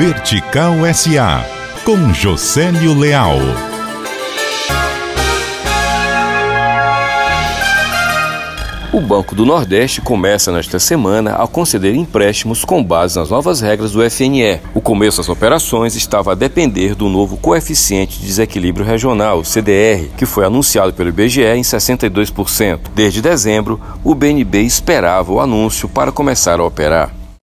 Vertical SA, com Josélio Leal. O Banco do Nordeste começa nesta semana a conceder empréstimos com base nas novas regras do FNE. O começo das operações estava a depender do novo coeficiente de desequilíbrio regional, CDR, que foi anunciado pelo IBGE em 62%. Desde dezembro, o BNB esperava o anúncio para começar a operar.